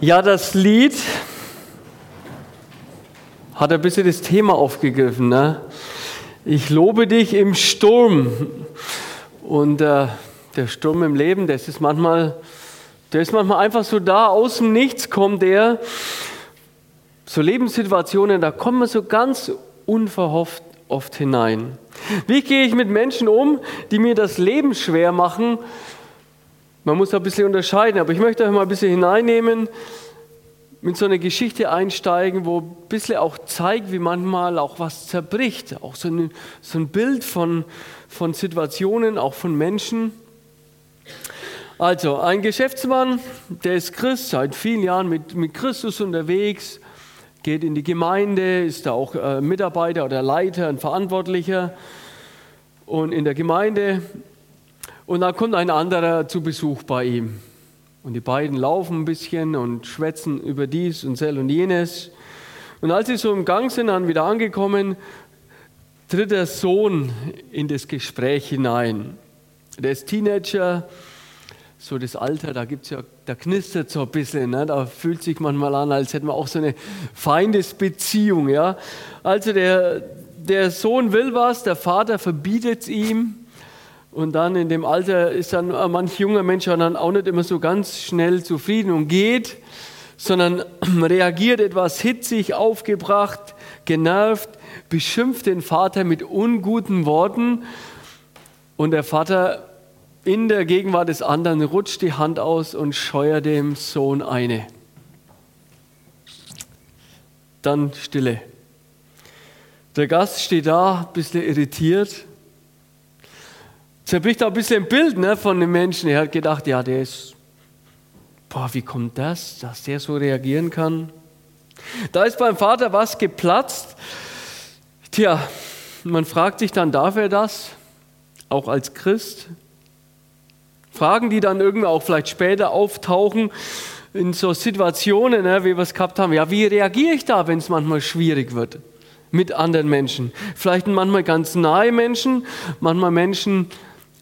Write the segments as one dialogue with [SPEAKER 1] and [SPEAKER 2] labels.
[SPEAKER 1] Ja, das Lied hat ein bisschen das Thema aufgegriffen. Ne? Ich lobe dich im Sturm. Und äh, der Sturm im Leben, das ist manchmal, der ist manchmal einfach so da, aus dem Nichts kommt er. So Lebenssituationen, da kommen wir so ganz unverhofft oft hinein. Wie gehe ich mit Menschen um, die mir das Leben schwer machen? Man muss da ein bisschen unterscheiden, aber ich möchte euch mal ein bisschen hineinnehmen, mit so einer Geschichte einsteigen, wo ein bisschen auch zeigt, wie manchmal auch was zerbricht. Auch so ein, so ein Bild von, von Situationen, auch von Menschen. Also, ein Geschäftsmann, der ist Christ, seit vielen Jahren mit, mit Christus unterwegs, geht in die Gemeinde, ist da auch äh, Mitarbeiter oder Leiter, ein Verantwortlicher und in der Gemeinde. Und dann kommt ein anderer zu Besuch bei ihm. Und die beiden laufen ein bisschen und schwätzen über dies und sel und jenes. Und als sie so im Gang sind, dann wieder angekommen, tritt der Sohn in das Gespräch hinein. Der ist Teenager, so das Alter, da gibt's ja, da knistert so ein bisschen, ne? da fühlt sich manchmal an, als hätten wir auch so eine Feindesbeziehung. Ja? Also der, der Sohn will was, der Vater verbietet es ihm. Und dann in dem Alter ist dann manch junger Mensch dann auch nicht immer so ganz schnell zufrieden und geht, sondern reagiert etwas hitzig, aufgebracht, genervt, beschimpft den Vater mit unguten Worten. Und der Vater in der Gegenwart des anderen rutscht die Hand aus und scheuert dem Sohn eine. Dann Stille. Der Gast steht da, ein bisschen irritiert. Zerbricht auch ein bisschen ein Bild ne, von dem Menschen. Er hat gedacht, ja, der ist, boah, wie kommt das, dass der so reagieren kann? Da ist beim Vater was geplatzt. Tja, man fragt sich dann, darf er das? Auch als Christ? Fragen, die dann irgendwie auch vielleicht später auftauchen in so Situationen, ne, wie wir es gehabt haben. Ja, wie reagiere ich da, wenn es manchmal schwierig wird mit anderen Menschen? Vielleicht manchmal ganz nahe Menschen, manchmal Menschen,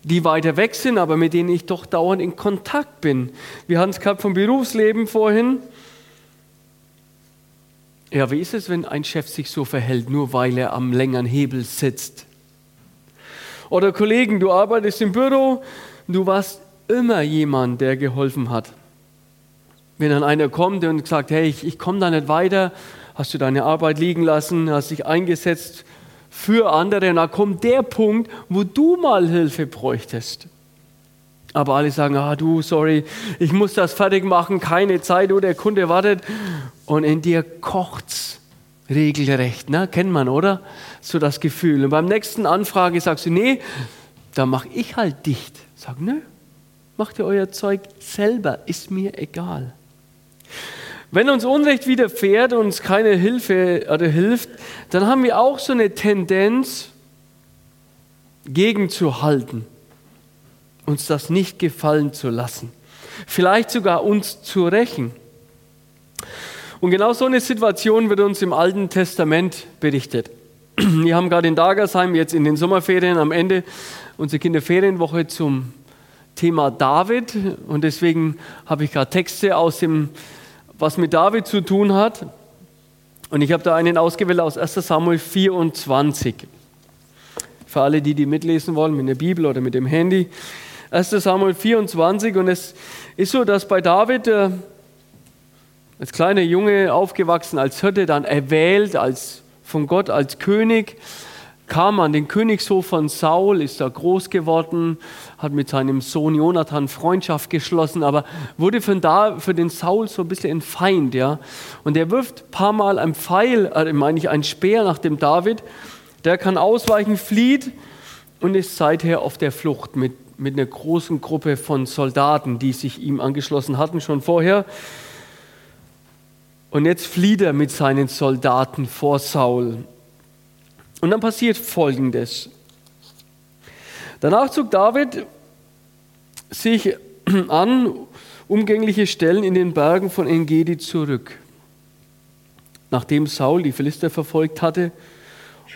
[SPEAKER 1] die weiter weg sind, aber mit denen ich doch dauernd in Kontakt bin. Wir haben es gehabt vom Berufsleben vorhin. Ja, wie ist es, wenn ein Chef sich so verhält, nur weil er am längeren Hebel sitzt? Oder Kollegen, du arbeitest im Büro, du warst immer jemand, der geholfen hat. Wenn dann einer kommt und sagt, hey, ich, ich komme da nicht weiter, hast du deine Arbeit liegen lassen, hast dich eingesetzt für andere, und dann kommt der Punkt, wo du mal Hilfe bräuchtest. Aber alle sagen, ah du, sorry, ich muss das fertig machen, keine Zeit, oder der Kunde wartet. Und in dir kocht's regelrecht, ne? kennt man, oder? So das Gefühl. Und beim nächsten Anfrage sagst du, nee, da mache ich halt dicht. Sag, nö, Macht ihr euer Zeug selber, ist mir egal. Wenn uns Unrecht widerfährt und uns keine Hilfe oder hilft, dann haben wir auch so eine Tendenz, gegenzuhalten, uns das nicht gefallen zu lassen, vielleicht sogar uns zu rächen. Und genau so eine Situation wird uns im Alten Testament berichtet. Wir haben gerade in Dagersheim jetzt in den Sommerferien am Ende unsere Kinderferienwoche zum Thema David und deswegen habe ich gerade Texte aus dem, was mit David zu tun hat. Und ich habe da einen ausgewählt aus 1 Samuel 24. Für alle, die die mitlesen wollen, mit der Bibel oder mit dem Handy. 1 Samuel 24 und es ist so, dass bei David äh, als kleiner Junge aufgewachsen, als Hirte, dann erwählt als, von Gott als König kam an den Königshof von Saul, ist da groß geworden, hat mit seinem Sohn Jonathan Freundschaft geschlossen, aber wurde von da für den Saul so ein bisschen ein Feind, ja. Und er wirft ein paar Mal ein Pfeil, äh, meine ich, ein Speer nach dem David. Der kann ausweichen, flieht und ist seither auf der Flucht mit, mit einer großen Gruppe von Soldaten, die sich ihm angeschlossen hatten schon vorher. Und jetzt flieht er mit seinen Soldaten vor Saul. Und dann passiert Folgendes. Danach zog David sich an umgängliche Stellen in den Bergen von Engedi zurück. Nachdem Saul die Philister verfolgt hatte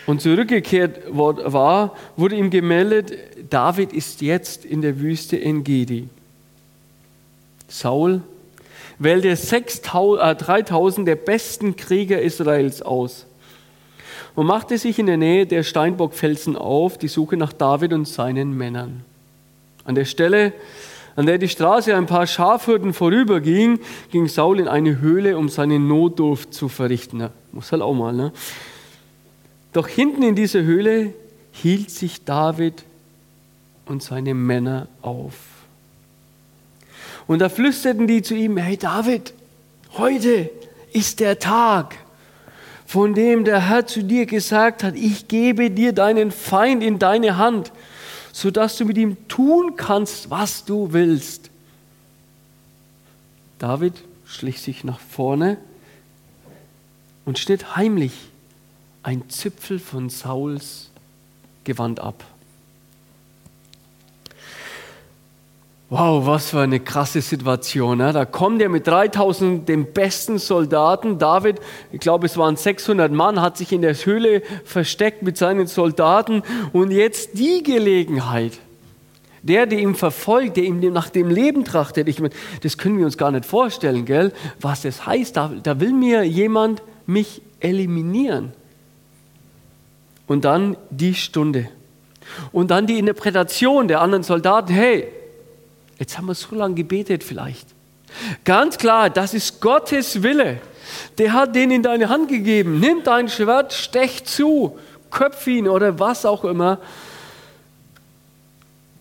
[SPEAKER 1] und zurückgekehrt war, wurde ihm gemeldet, David ist jetzt in der Wüste Engedi. Saul wählte 3000 der besten Krieger Israels aus und machte sich in der Nähe der Steinbockfelsen auf, die Suche nach David und seinen Männern. An der Stelle, an der die Straße ein paar Schafhürden vorüberging, ging Saul in eine Höhle, um seine Notdurft zu verrichten. Ja, muss halt auch mal, ne? Doch hinten in dieser Höhle hielt sich David und seine Männer auf. Und da flüsterten die zu ihm, hey David, heute ist der Tag, von dem der Herr zu dir gesagt hat, ich gebe dir deinen Feind in deine Hand, sodass du mit ihm tun kannst, was du willst. David schlich sich nach vorne und schnitt heimlich ein Zipfel von Sauls Gewand ab. Wow, was für eine krasse Situation. Ne? Da kommt er mit 3000 den besten Soldaten. David, ich glaube es waren 600 Mann, hat sich in der Höhle versteckt mit seinen Soldaten. Und jetzt die Gelegenheit, der, der ihm verfolgt, der ihm nach dem Leben trachtet, ich meine, das können wir uns gar nicht vorstellen, gell? was das heißt. Da, da will mir jemand mich eliminieren. Und dann die Stunde. Und dann die Interpretation der anderen Soldaten, hey, Jetzt haben wir so lange gebetet vielleicht. Ganz klar, das ist Gottes Wille. Der hat den in deine Hand gegeben. Nimm dein Schwert, stech zu, köpf ihn oder was auch immer.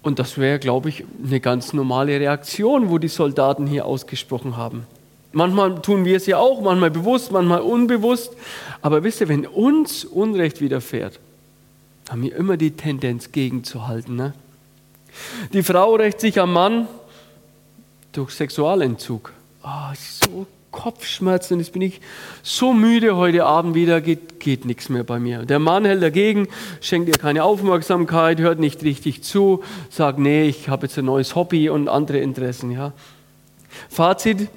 [SPEAKER 1] Und das wäre, glaube ich, eine ganz normale Reaktion, wo die Soldaten hier ausgesprochen haben. Manchmal tun wir es ja auch, manchmal bewusst, manchmal unbewusst. Aber wisst ihr, wenn uns Unrecht widerfährt, haben wir immer die Tendenz gegenzuhalten. Ne? Die Frau rächt sich am Mann durch Sexualentzug. Oh, so Kopfschmerzen, jetzt bin ich so müde heute Abend wieder, geht, geht nichts mehr bei mir. Der Mann hält dagegen, schenkt ihr keine Aufmerksamkeit, hört nicht richtig zu, sagt, nee, ich habe jetzt ein neues Hobby und andere Interessen. Ja. Fazit,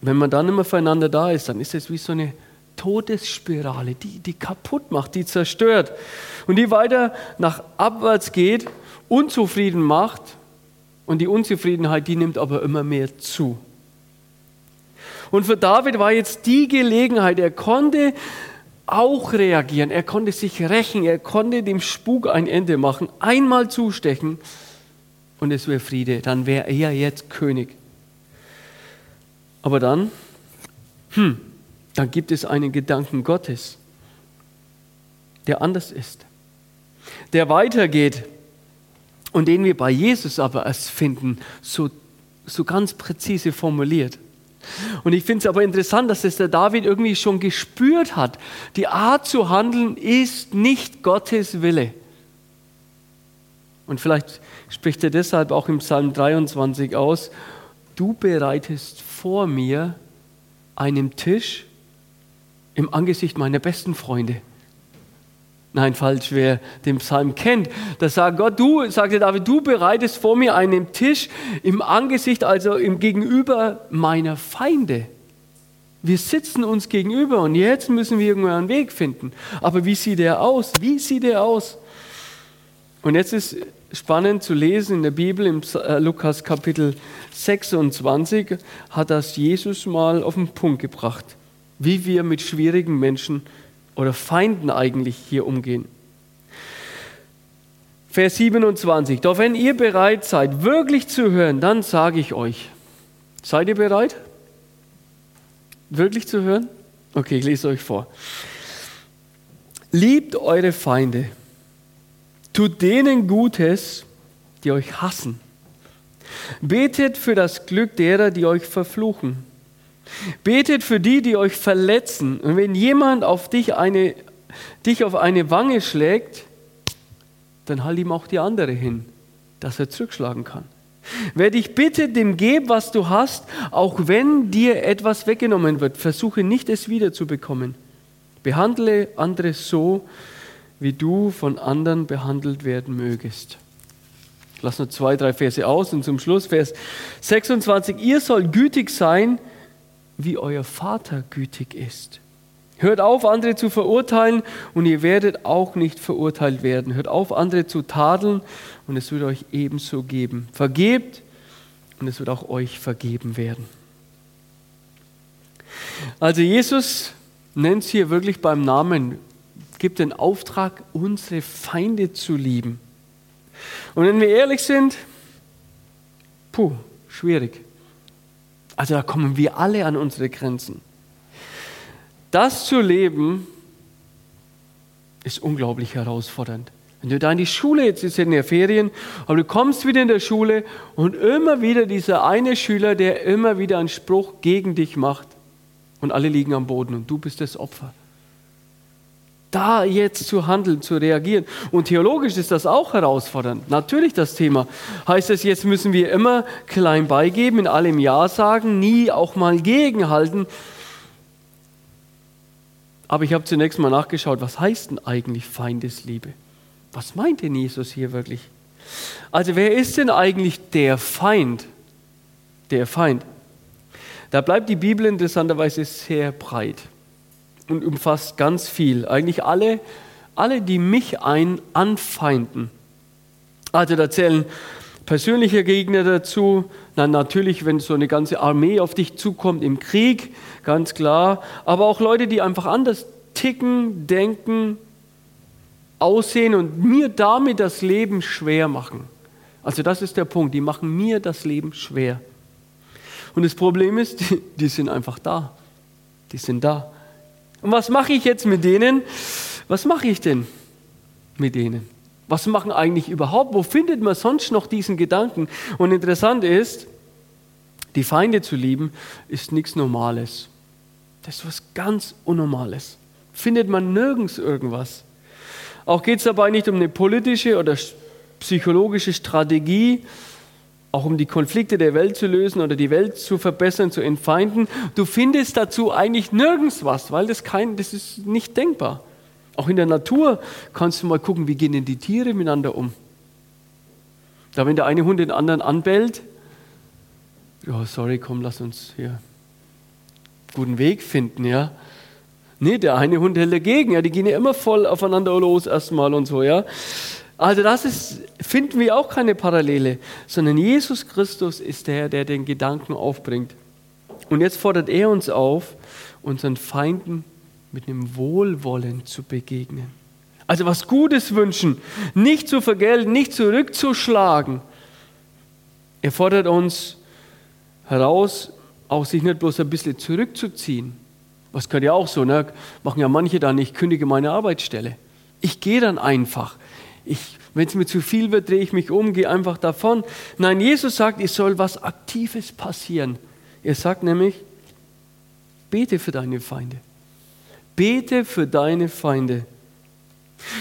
[SPEAKER 1] wenn man dann immer füreinander da ist, dann ist es wie so eine Todesspirale, die, die kaputt macht, die zerstört und die weiter nach abwärts geht unzufrieden macht und die Unzufriedenheit, die nimmt aber immer mehr zu. Und für David war jetzt die Gelegenheit, er konnte auch reagieren, er konnte sich rächen, er konnte dem Spuk ein Ende machen, einmal zustechen und es wäre Friede, dann wäre er jetzt König. Aber dann, hm, dann gibt es einen Gedanken Gottes, der anders ist, der weitergeht und den wir bei Jesus aber erst finden, so, so ganz präzise formuliert. Und ich finde es aber interessant, dass es der David irgendwie schon gespürt hat. Die Art zu handeln ist nicht Gottes Wille. Und vielleicht spricht er deshalb auch im Psalm 23 aus, du bereitest vor mir einen Tisch im Angesicht meiner besten Freunde. Nein, falsch, wer den Psalm kennt, da sagt Gott, du, sagte David, du bereitest vor mir einen Tisch im Angesicht, also im Gegenüber meiner Feinde. Wir sitzen uns gegenüber und jetzt müssen wir irgendwo einen Weg finden. Aber wie sieht er aus? Wie sieht er aus? Und jetzt ist spannend zu lesen in der Bibel, im äh, Lukas Kapitel 26, hat das Jesus mal auf den Punkt gebracht, wie wir mit schwierigen Menschen umgehen oder Feinden eigentlich hier umgehen. Vers 27. Doch wenn ihr bereit seid, wirklich zu hören, dann sage ich euch. Seid ihr bereit? Wirklich zu hören? Okay, ich lese euch vor. Liebt eure Feinde. Tut denen Gutes, die euch hassen. Betet für das Glück derer, die euch verfluchen. Betet für die, die euch verletzen. Und wenn jemand auf dich, eine, dich auf eine Wange schlägt, dann halt ihm auch die andere hin, dass er zurückschlagen kann. Wer dich bittet, dem geb, was du hast, auch wenn dir etwas weggenommen wird. Versuche nicht, es wiederzubekommen. Behandle andere so, wie du von anderen behandelt werden mögest. Ich lasse nur zwei, drei Verse aus und zum Schluss Vers 26. Ihr sollt gütig sein, wie euer Vater gütig ist. Hört auf, andere zu verurteilen und ihr werdet auch nicht verurteilt werden. Hört auf, andere zu tadeln und es wird euch ebenso geben. Vergebt und es wird auch euch vergeben werden. Also Jesus nennt es hier wirklich beim Namen, gibt den Auftrag, unsere Feinde zu lieben. Und wenn wir ehrlich sind, puh, schwierig. Also da kommen wir alle an unsere Grenzen. Das zu leben ist unglaublich herausfordernd. Wenn du da in die Schule, jetzt ist in der Ferien, aber du kommst wieder in der Schule und immer wieder dieser eine Schüler, der immer wieder einen Spruch gegen dich macht und alle liegen am Boden und du bist das Opfer. Da jetzt zu handeln, zu reagieren. Und theologisch ist das auch herausfordernd. Natürlich das Thema. Heißt es, jetzt müssen wir immer klein beigeben, in allem Ja sagen, nie auch mal gegenhalten. Aber ich habe zunächst mal nachgeschaut, was heißt denn eigentlich Feindesliebe? Was meint denn Jesus hier wirklich? Also wer ist denn eigentlich der Feind? Der Feind. Da bleibt die Bibel interessanterweise sehr breit und umfasst ganz viel. Eigentlich alle, alle die mich ein anfeinden. Also da zählen persönliche Gegner dazu. Na, natürlich, wenn so eine ganze Armee auf dich zukommt im Krieg, ganz klar. Aber auch Leute, die einfach anders ticken, denken, aussehen und mir damit das Leben schwer machen. Also das ist der Punkt, die machen mir das Leben schwer. Und das Problem ist, die, die sind einfach da. Die sind da. Und was mache ich jetzt mit denen? Was mache ich denn mit denen? Was machen eigentlich überhaupt? Wo findet man sonst noch diesen Gedanken? Und interessant ist, die Feinde zu lieben, ist nichts Normales. Das ist was ganz Unnormales. Findet man nirgends irgendwas. Auch geht es dabei nicht um eine politische oder psychologische Strategie, auch um die Konflikte der Welt zu lösen oder die Welt zu verbessern, zu entfeinden. Du findest dazu eigentlich nirgends was, weil das, kein, das ist nicht denkbar. Auch in der Natur kannst du mal gucken, wie gehen denn die Tiere miteinander um. Da wenn der eine Hund den anderen anbellt, ja, sorry, komm, lass uns hier guten Weg finden, ja. Nee, der eine Hund hält dagegen. Ja, die gehen ja immer voll aufeinander los erstmal und so, ja. Also das ist, finden wir auch keine Parallele, sondern Jesus Christus ist der, der den Gedanken aufbringt. Und jetzt fordert er uns auf, unseren Feinden mit einem Wohlwollen zu begegnen. Also was Gutes wünschen, nicht zu vergelten, nicht zurückzuschlagen. Er fordert uns heraus, auch sich nicht bloß ein bisschen zurückzuziehen, was gehört ja auch so, ne? machen ja manche dann, ich kündige meine Arbeitsstelle. Ich gehe dann einfach. Wenn es mir zu viel wird, drehe ich mich um, gehe einfach davon. Nein, Jesus sagt, es soll was Aktives passieren. Er sagt nämlich, bete für deine Feinde. Bete für deine Feinde.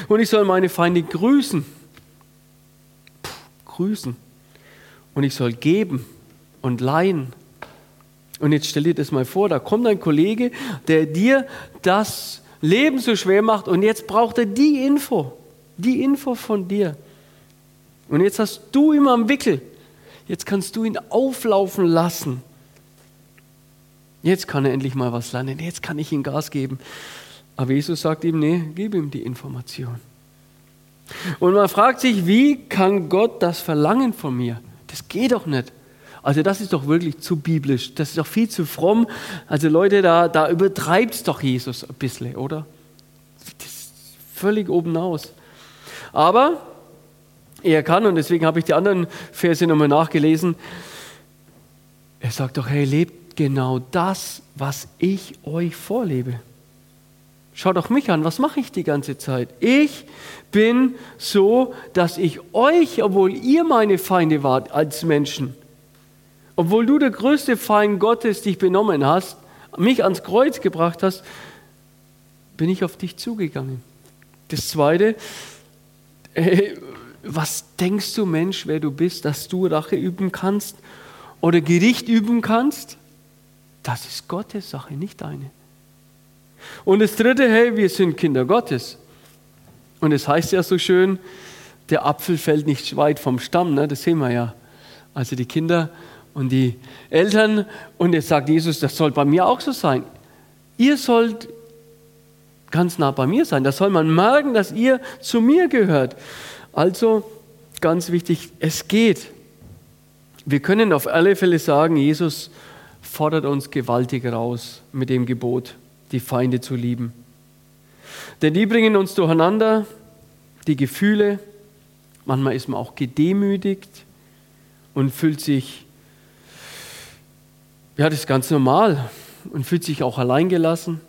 [SPEAKER 1] Und ich soll meine Feinde grüßen. Puh, grüßen. Und ich soll geben und leihen und jetzt stell dir das mal vor, da kommt ein Kollege, der dir das Leben so schwer macht und jetzt braucht er die Info, die Info von dir. Und jetzt hast du ihn am Wickel. Jetzt kannst du ihn auflaufen lassen. Jetzt kann er endlich mal was lernen. Jetzt kann ich ihm Gas geben. Aber Jesus sagt ihm, nee, gib ihm die Information. Und man fragt sich, wie kann Gott das verlangen von mir? Das geht doch nicht. Also das ist doch wirklich zu biblisch, das ist doch viel zu fromm. Also Leute, da, da übertreibt es doch Jesus ein bisschen, oder? Das ist völlig oben aus. Aber er kann, und deswegen habe ich die anderen Verse nochmal nachgelesen, er sagt doch, hey, lebt genau das, was ich euch vorlebe. Schaut doch mich an, was mache ich die ganze Zeit? Ich bin so, dass ich euch, obwohl ihr meine Feinde wart als Menschen, obwohl du der größte Feind Gottes dich benommen hast, mich ans Kreuz gebracht hast, bin ich auf dich zugegangen. Das Zweite, äh, was denkst du, Mensch, wer du bist, dass du Rache üben kannst oder Gericht üben kannst? Das ist Gottes Sache, nicht deine. Und das Dritte, hey, wir sind Kinder Gottes. Und es heißt ja so schön, der Apfel fällt nicht weit vom Stamm, ne? das sehen wir ja. Also die Kinder und die Eltern. Und jetzt sagt Jesus, das soll bei mir auch so sein. Ihr sollt ganz nah bei mir sein. Da soll man merken, dass ihr zu mir gehört. Also ganz wichtig, es geht. Wir können auf alle Fälle sagen, Jesus fordert uns gewaltig raus mit dem Gebot, die Feinde zu lieben. Denn die bringen uns durcheinander, die Gefühle, manchmal ist man auch gedemütigt und fühlt sich, ja, das ist ganz normal und fühlt sich auch alleingelassen.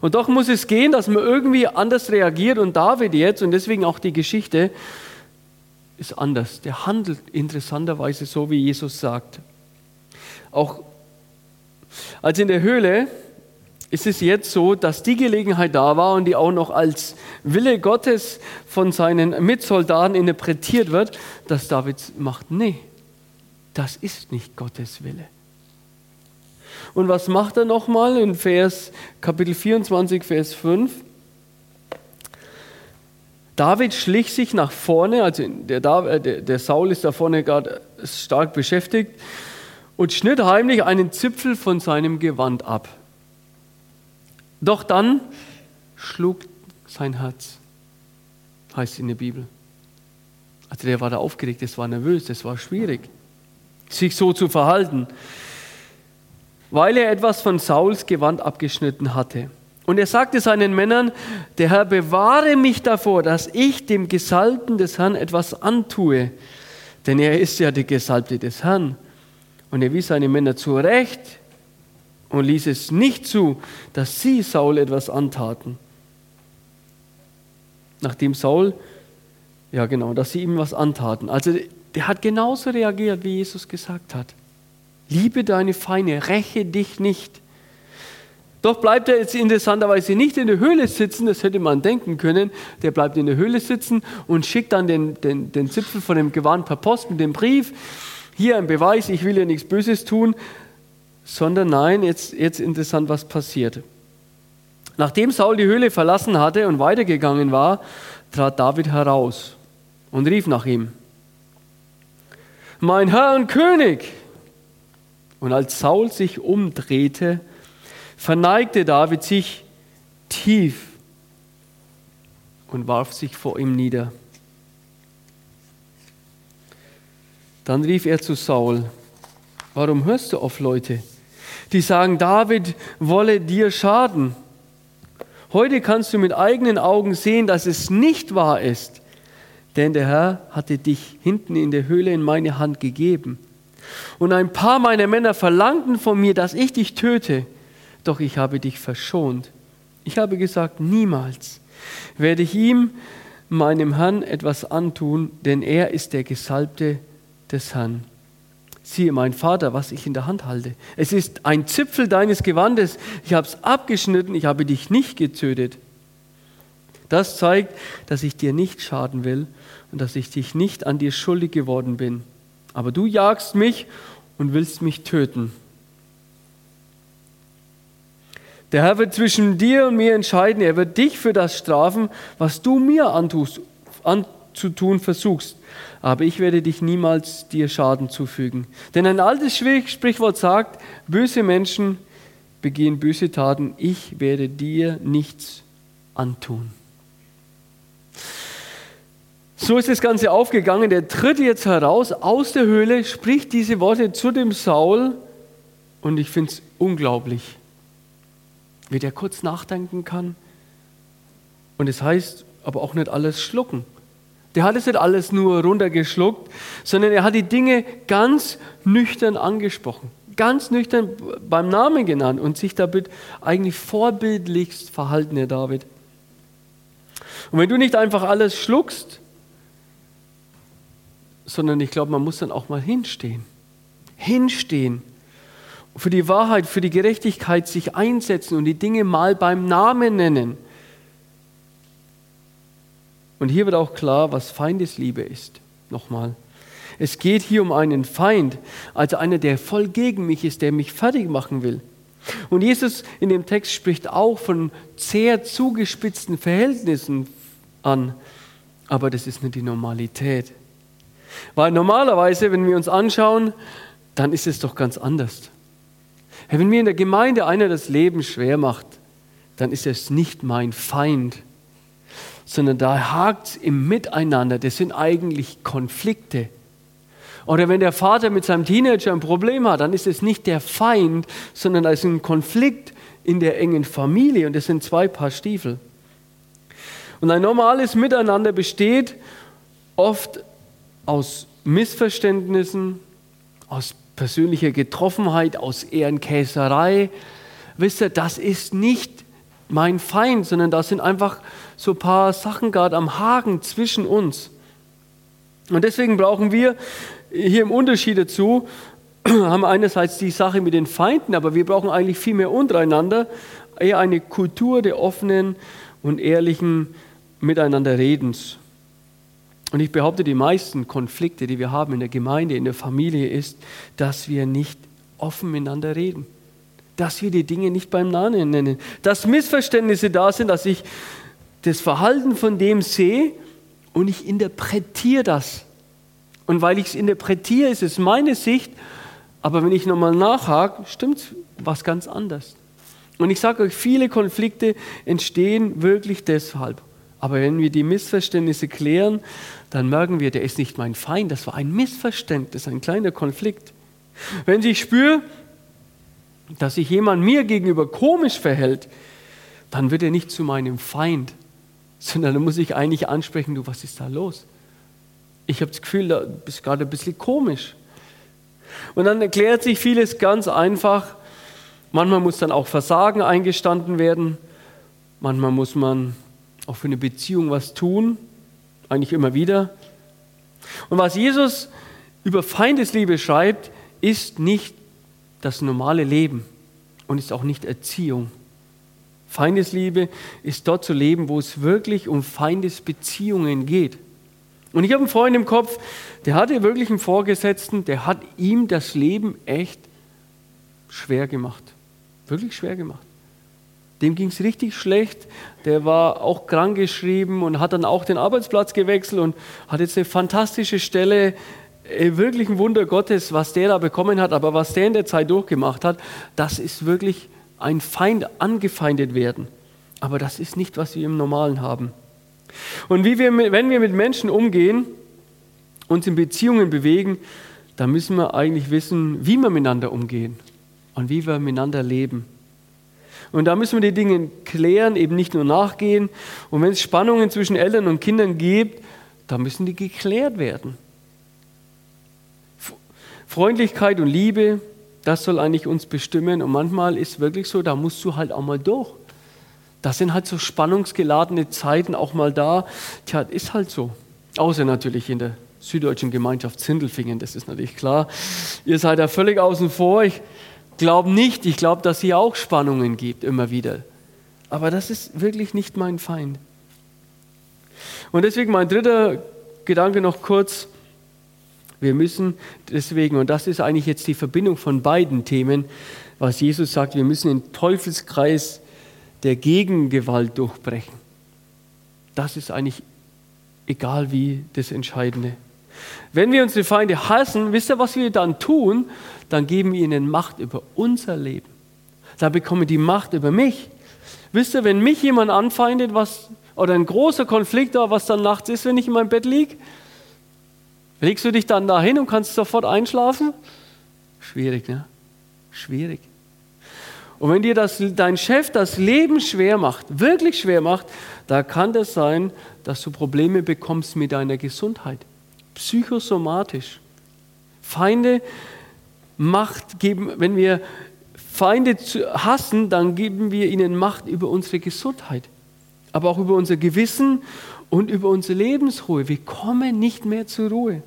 [SPEAKER 1] Und doch muss es gehen, dass man irgendwie anders reagiert und David jetzt, und deswegen auch die Geschichte, ist anders. Der handelt interessanterweise so, wie Jesus sagt. Auch als in der Höhle ist es jetzt so, dass die Gelegenheit da war und die auch noch als Wille Gottes von seinen Mitsoldaten interpretiert wird, dass David macht, nee, das ist nicht Gottes Wille. Und was macht er nochmal in Vers, Kapitel 24, Vers 5? David schlich sich nach vorne, also der, äh, der, Saul ist da vorne gerade stark beschäftigt, und schnitt heimlich einen Zipfel von seinem Gewand ab. Doch dann schlug sein Herz, heißt es in der Bibel. Also der war da aufgeregt, das war nervös, das war schwierig, sich so zu verhalten, weil er etwas von Sauls Gewand abgeschnitten hatte. Und er sagte seinen Männern, der Herr bewahre mich davor, dass ich dem Gesalbten des Herrn etwas antue, denn er ist ja der Gesalbte des Herrn. Und er wies seine Männer zurecht und ließ es nicht zu, dass sie Saul etwas antaten. Nachdem Saul, ja genau, dass sie ihm was antaten. Also der hat genauso reagiert, wie Jesus gesagt hat. Liebe deine Feinde, räche dich nicht. Doch bleibt er jetzt interessanterweise nicht in der Höhle sitzen, das hätte man denken können. Der bleibt in der Höhle sitzen und schickt dann den, den, den Zipfel von dem Gewand per Post mit dem Brief. Hier ein Beweis, ich will ja nichts Böses tun sondern nein, jetzt, jetzt interessant, was passiert. Nachdem Saul die Höhle verlassen hatte und weitergegangen war, trat David heraus und rief nach ihm, mein Herr und König. Und als Saul sich umdrehte, verneigte David sich tief und warf sich vor ihm nieder. Dann rief er zu Saul, warum hörst du auf Leute? die sagen, David wolle dir schaden. Heute kannst du mit eigenen Augen sehen, dass es nicht wahr ist, denn der Herr hatte dich hinten in der Höhle in meine Hand gegeben. Und ein paar meiner Männer verlangten von mir, dass ich dich töte, doch ich habe dich verschont. Ich habe gesagt, niemals werde ich ihm, meinem Herrn, etwas antun, denn er ist der Gesalbte des Herrn siehe mein Vater, was ich in der Hand halte. Es ist ein Zipfel deines Gewandes. Ich habe es abgeschnitten, ich habe dich nicht getötet. Das zeigt, dass ich dir nicht schaden will und dass ich dich nicht an dir schuldig geworden bin. Aber du jagst mich und willst mich töten. Der Herr wird zwischen dir und mir entscheiden. Er wird dich für das strafen, was du mir antust, anzutun versuchst aber ich werde dich niemals dir Schaden zufügen. Denn ein altes Sprichwort sagt, böse Menschen begehen böse Taten, ich werde dir nichts antun. So ist das Ganze aufgegangen. Der tritt jetzt heraus aus der Höhle, spricht diese Worte zu dem Saul und ich finde es unglaublich, wie der kurz nachdenken kann. Und es heißt aber auch nicht alles schlucken. Der hat es nicht alles nur runtergeschluckt, sondern er hat die Dinge ganz nüchtern angesprochen, ganz nüchtern beim Namen genannt und sich damit eigentlich vorbildlichst verhalten, Herr David. Und wenn du nicht einfach alles schluckst, sondern ich glaube, man muss dann auch mal hinstehen. Hinstehen. Für die Wahrheit, für die Gerechtigkeit sich einsetzen und die Dinge mal beim Namen nennen. Und hier wird auch klar, was Feindesliebe ist. Nochmal. Es geht hier um einen Feind, also einer, der voll gegen mich ist, der mich fertig machen will. Und Jesus in dem Text spricht auch von sehr zugespitzten Verhältnissen an, aber das ist nicht die Normalität. Weil normalerweise, wenn wir uns anschauen, dann ist es doch ganz anders. Wenn mir in der Gemeinde einer das Leben schwer macht, dann ist es nicht mein Feind, sondern da hakt es im Miteinander. Das sind eigentlich Konflikte. Oder wenn der Vater mit seinem Teenager ein Problem hat, dann ist es nicht der Feind, sondern da ist ein Konflikt in der engen Familie und es sind zwei Paar Stiefel. Und ein normales Miteinander besteht oft aus Missverständnissen, aus persönlicher Getroffenheit, aus Ehrenkäserei. Wisst ihr, das ist nicht mein Feind, sondern das sind einfach so ein paar Sachen gerade am Haken zwischen uns. Und deswegen brauchen wir hier im Unterschied dazu, haben einerseits die Sache mit den Feinden, aber wir brauchen eigentlich viel mehr untereinander, eher eine Kultur der offenen und ehrlichen Miteinanderredens. Und ich behaupte, die meisten Konflikte, die wir haben in der Gemeinde, in der Familie, ist, dass wir nicht offen miteinander reden. Dass wir die Dinge nicht beim Namen nennen. Dass Missverständnisse da sind, dass ich das Verhalten von dem sehe und ich interpretiere das. Und weil ich es interpretiere, ist es meine Sicht, aber wenn ich nochmal nachhake, stimmt was ganz anders. Und ich sage euch, viele Konflikte entstehen wirklich deshalb. Aber wenn wir die Missverständnisse klären, dann merken wir, der ist nicht mein Feind, das war ein Missverständnis, ein kleiner Konflikt. Wenn ich spüre, dass sich jemand mir gegenüber komisch verhält, dann wird er nicht zu meinem Feind, sondern dann muss ich eigentlich ansprechen, du, was ist da los? Ich habe das Gefühl, da bist gerade ein bisschen komisch. Und dann erklärt sich vieles ganz einfach. Manchmal muss dann auch Versagen eingestanden werden. Manchmal muss man auch für eine Beziehung was tun. Eigentlich immer wieder. Und was Jesus über Feindesliebe schreibt, ist nicht das normale Leben und ist auch nicht Erziehung. Feindesliebe ist dort zu leben, wo es wirklich um Feindesbeziehungen geht. Und ich habe einen Freund im Kopf, der hatte wirklich einen Vorgesetzten, der hat ihm das Leben echt schwer gemacht. Wirklich schwer gemacht. Dem ging es richtig schlecht. Der war auch krankgeschrieben und hat dann auch den Arbeitsplatz gewechselt und hat jetzt eine fantastische Stelle. Äh, wirklich ein Wunder Gottes, was der da bekommen hat. Aber was der in der Zeit durchgemacht hat, das ist wirklich ein Feind angefeindet werden. Aber das ist nicht, was wir im Normalen haben. Und wir, wenn wir mit Menschen umgehen, uns in Beziehungen bewegen, dann müssen wir eigentlich wissen, wie wir miteinander umgehen und wie wir miteinander leben. Und da müssen wir die Dinge klären, eben nicht nur nachgehen. Und wenn es Spannungen zwischen Eltern und Kindern gibt, dann müssen die geklärt werden. Freundlichkeit und Liebe, das soll eigentlich uns bestimmen. Und manchmal ist es wirklich so, da musst du halt auch mal durch. Das sind halt so spannungsgeladene Zeiten auch mal da. Tja, ist halt so. Außer natürlich in der süddeutschen Gemeinschaft Zindelfingen, das ist natürlich klar. Ihr seid da völlig außen vor. Ich glaube nicht, ich glaube, dass hier auch Spannungen gibt, immer wieder. Aber das ist wirklich nicht mein Feind. Und deswegen mein dritter Gedanke noch kurz. Wir müssen deswegen, und das ist eigentlich jetzt die Verbindung von beiden Themen, was Jesus sagt, wir müssen den Teufelskreis der Gegengewalt durchbrechen. Das ist eigentlich egal wie das Entscheidende. Wenn wir unsere Feinde hassen, wisst ihr, was wir dann tun? Dann geben wir ihnen Macht über unser Leben. Da bekommen die Macht über mich. Wisst ihr, wenn mich jemand anfeindet, was, oder ein großer Konflikt da, was dann nachts ist, wenn ich in meinem Bett liege, legst du dich dann dahin und kannst sofort einschlafen? Schwierig, ne? Schwierig. Und wenn dir das, dein Chef das Leben schwer macht, wirklich schwer macht, da kann das sein, dass du Probleme bekommst mit deiner Gesundheit. Psychosomatisch. Feinde Macht geben, wenn wir Feinde hassen, dann geben wir ihnen Macht über unsere Gesundheit, aber auch über unser Gewissen und über unsere Lebensruhe. Wir kommen nicht mehr zur Ruhe.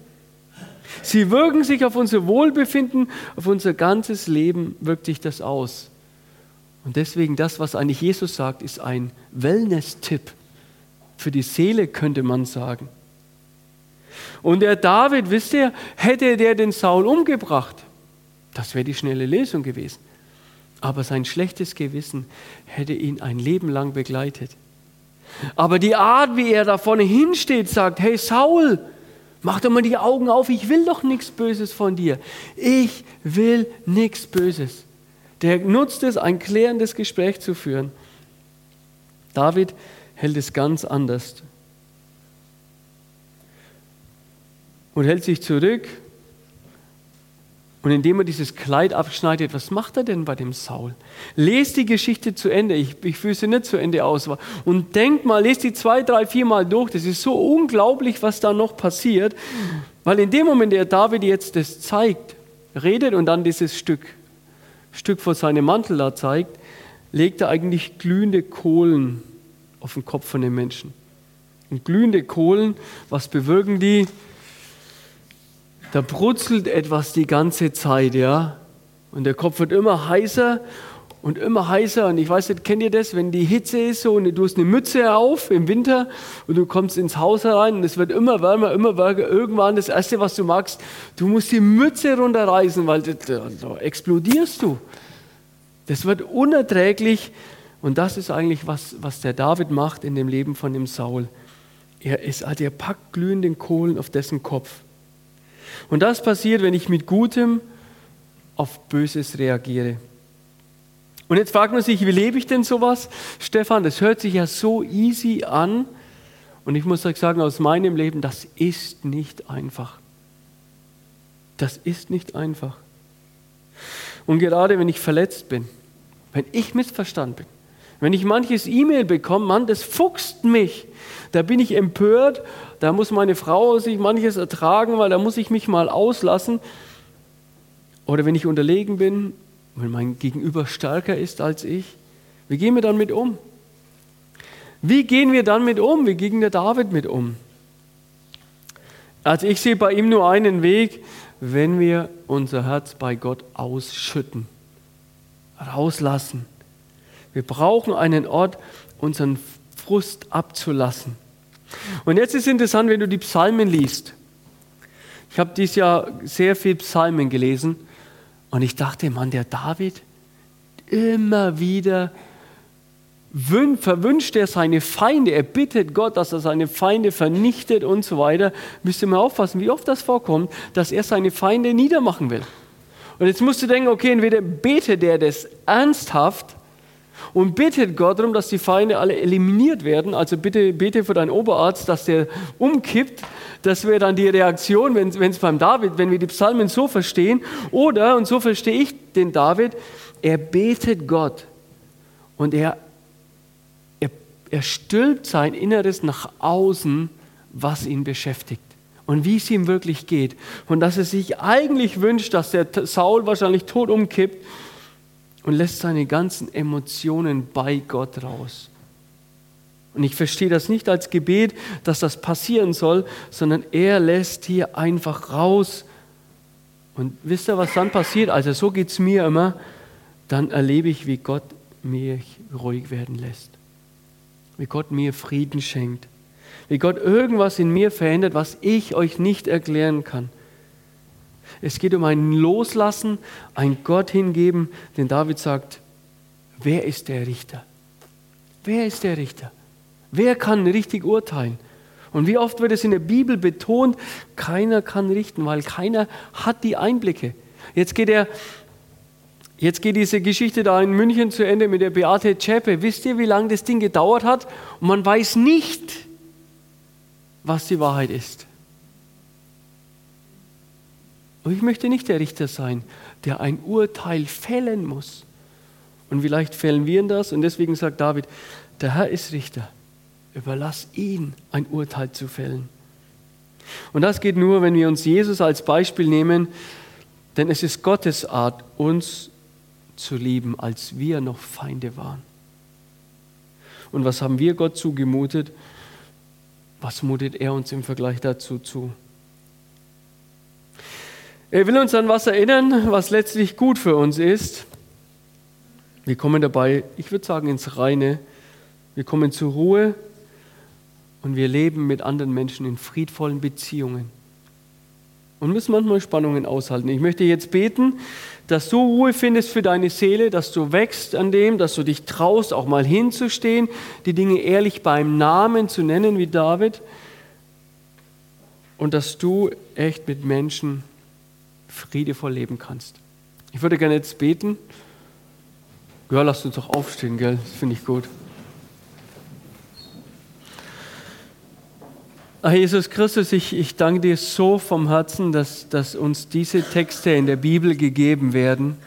[SPEAKER 1] Sie wirken sich auf unser Wohlbefinden, auf unser ganzes Leben wirkt sich das aus. Und deswegen das, was eigentlich Jesus sagt, ist ein Wellness-Tipp für die Seele, könnte man sagen. Und der David, wisst ihr, hätte der den Saul umgebracht, das wäre die schnelle Lesung gewesen. Aber sein schlechtes Gewissen hätte ihn ein Leben lang begleitet. Aber die Art, wie er da vorne hinsteht, sagt, hey Saul, mach doch mal die Augen auf, ich will doch nichts Böses von dir. Ich will nichts Böses. Der nutzt es, ein klärendes Gespräch zu führen. David hält es ganz anders und hält sich zurück Und indem er dieses Kleid abschneidet, was macht er denn bei dem Saul? Lest die Geschichte zu Ende. Ich, ich führe sie nicht zu Ende aus. Und denk mal, lest die zwei, drei, vier Mal durch. Das ist so unglaublich, was da noch passiert. Weil in dem Moment, der David jetzt das zeigt, redet und dann dieses Stück, Stück vor seinem Mantel da zeigt, legt er eigentlich glühende Kohlen auf den Kopf von den Menschen. Und glühende Kohlen, was bewirken die? Da brutzelt etwas die ganze Zeit, ja. Und der Kopf wird immer heißer und immer heißer. Und ich weiß nicht, kennt ihr das, wenn die Hitze ist so und du hast eine Mütze auf im Winter und du kommst ins Haus herein und es wird immer wärmer, immer wärmer. Irgendwann das Erste, was du magst, du musst die Mütze runterreißen, weil da explodierst du. Das wird unerträglich. Und das ist eigentlich, was, was der David macht in dem Leben von dem Saul. Er, ist, er packt glühenden Kohlen auf dessen Kopf. Und das passiert, wenn ich mit Gutem auf Böses reagiere. Und jetzt fragt man sich, wie lebe ich denn sowas? Stefan, das hört sich ja so easy an. Und ich muss euch sagen, aus meinem Leben, das ist nicht einfach. Das ist nicht einfach. Und gerade wenn ich verletzt bin, wenn ich missverstanden bin, wenn ich manches E-Mail bekomme, Mann, das fuchst mich. Da bin ich empört, da muss meine Frau sich manches ertragen, weil da muss ich mich mal auslassen. Oder wenn ich unterlegen bin, wenn mein Gegenüber stärker ist als ich, wie gehen wir dann mit um? Wie gehen wir dann mit um? Wie ging der David mit um? Also ich sehe bei ihm nur einen Weg, wenn wir unser Herz bei Gott ausschütten, rauslassen. Wir brauchen einen Ort, unseren Frust abzulassen. Und jetzt ist interessant, wenn du die Psalmen liest. Ich habe dieses Jahr sehr viel Psalmen gelesen und ich dachte, Mann, der David, immer wieder verwünscht er seine Feinde, er bittet Gott, dass er seine Feinde vernichtet und so weiter. Müsst ihr mal aufpassen, wie oft das vorkommt, dass er seine Feinde niedermachen will. Und jetzt musst du denken, okay, entweder betet er das ernsthaft und bittet Gott darum, dass die Feinde alle eliminiert werden. Also bitte bete für deinen Oberarzt, dass der umkippt. Das wäre dann die Reaktion, wenn es beim David, wenn wir die Psalmen so verstehen. Oder, und so verstehe ich den David, er betet Gott und er, er, er stülpt sein Inneres nach außen, was ihn beschäftigt und wie es ihm wirklich geht. Und dass er sich eigentlich wünscht, dass der Saul wahrscheinlich tot umkippt und lässt seine ganzen Emotionen bei Gott raus. Und ich verstehe das nicht als Gebet, dass das passieren soll, sondern er lässt hier einfach raus. Und wisst ihr, was dann passiert? Also so geht es mir immer. Dann erlebe ich, wie Gott mich ruhig werden lässt. Wie Gott mir Frieden schenkt. Wie Gott irgendwas in mir verändert, was ich euch nicht erklären kann. Es geht um ein Loslassen, ein Gott hingeben, denn David sagt, wer ist der Richter? Wer ist der Richter? Wer kann richtig urteilen? Und wie oft wird es in der Bibel betont, keiner kann richten, weil keiner hat die Einblicke. Jetzt geht er Jetzt geht diese Geschichte da in München zu Ende mit der Beate Zschäpe. Wisst ihr, wie lange das Ding gedauert hat? Und man weiß nicht, was die Wahrheit ist. Und ich möchte nicht der Richter sein, der ein Urteil fällen muss. Und vielleicht fällen wir das und deswegen sagt David, der Herr ist Richter. Überlass ihn ein Urteil zu fällen. Und das geht nur, wenn wir uns Jesus als Beispiel nehmen, denn es ist Gottes Art, uns zu lieben, als wir noch Feinde waren. Und was haben wir Gott zugemutet? Was mutet er uns im Vergleich dazu zu? Er will uns an was erinnern, was letztlich gut für uns ist. Wir kommen dabei, ich würde sagen, ins Reine. Wir kommen zur Ruhe und wir leben mit anderen Menschen in friedvollen Beziehungen. Und müssen manchmal Spannungen aushalten. Ich möchte jetzt beten, dass du Ruhe findest für deine Seele, dass du wächst an dem, dass du dich traust, auch mal hinzustehen, die Dinge ehrlich beim Namen zu nennen, wie David. Und dass du echt mit Menschen friedevoll leben kannst. Ich würde gerne jetzt beten. Ja, lasst uns doch aufstehen, gell? Das finde ich gut. Herr Jesus Christus, ich, ich danke dir so vom Herzen, dass, dass uns diese Texte in der Bibel gegeben werden.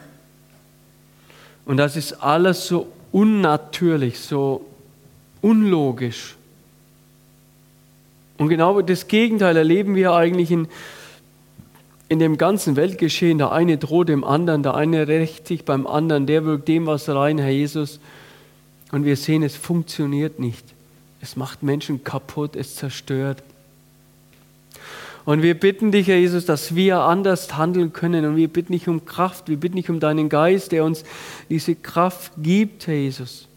[SPEAKER 1] Und das ist alles so unnatürlich, so unlogisch. Und genau das Gegenteil erleben wir eigentlich in, in dem ganzen Weltgeschehen. Der eine droht dem anderen, der eine rächt sich beim anderen, der wirkt dem was rein, Herr Jesus. Und wir sehen, es funktioniert nicht. Es macht Menschen kaputt, es zerstört. Und wir bitten dich, Herr Jesus, dass wir anders handeln können. Und wir bitten dich um Kraft. Wir bitten dich um deinen Geist, der uns diese Kraft gibt, Herr Jesus.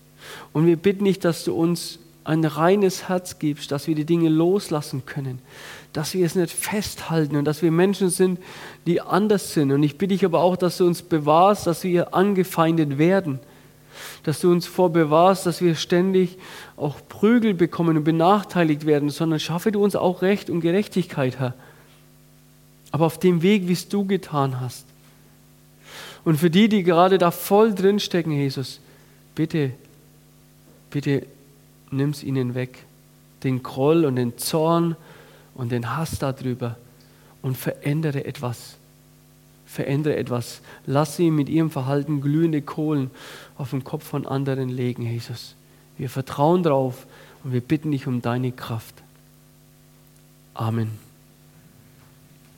[SPEAKER 1] Und wir bitten dich, dass du uns ein reines Herz gibst, dass wir die Dinge loslassen können, dass wir es nicht festhalten und dass wir Menschen sind, die anders sind. Und ich bitte dich aber auch, dass du uns bewahrst, dass wir angefeindet werden dass du uns vorbewahrst, dass wir ständig auch Prügel bekommen und benachteiligt werden, sondern schaffe du uns auch Recht und Gerechtigkeit, Herr. Aber auf dem Weg, wie es du getan hast. Und für die, die gerade da voll drinstecken, Jesus, bitte, bitte nimm es ihnen weg. Den Groll und den Zorn und den Hass darüber und verändere etwas verändere etwas. Lass sie mit ihrem Verhalten glühende Kohlen auf den Kopf von anderen legen, Jesus. Wir vertrauen darauf und wir bitten dich um deine Kraft. Amen.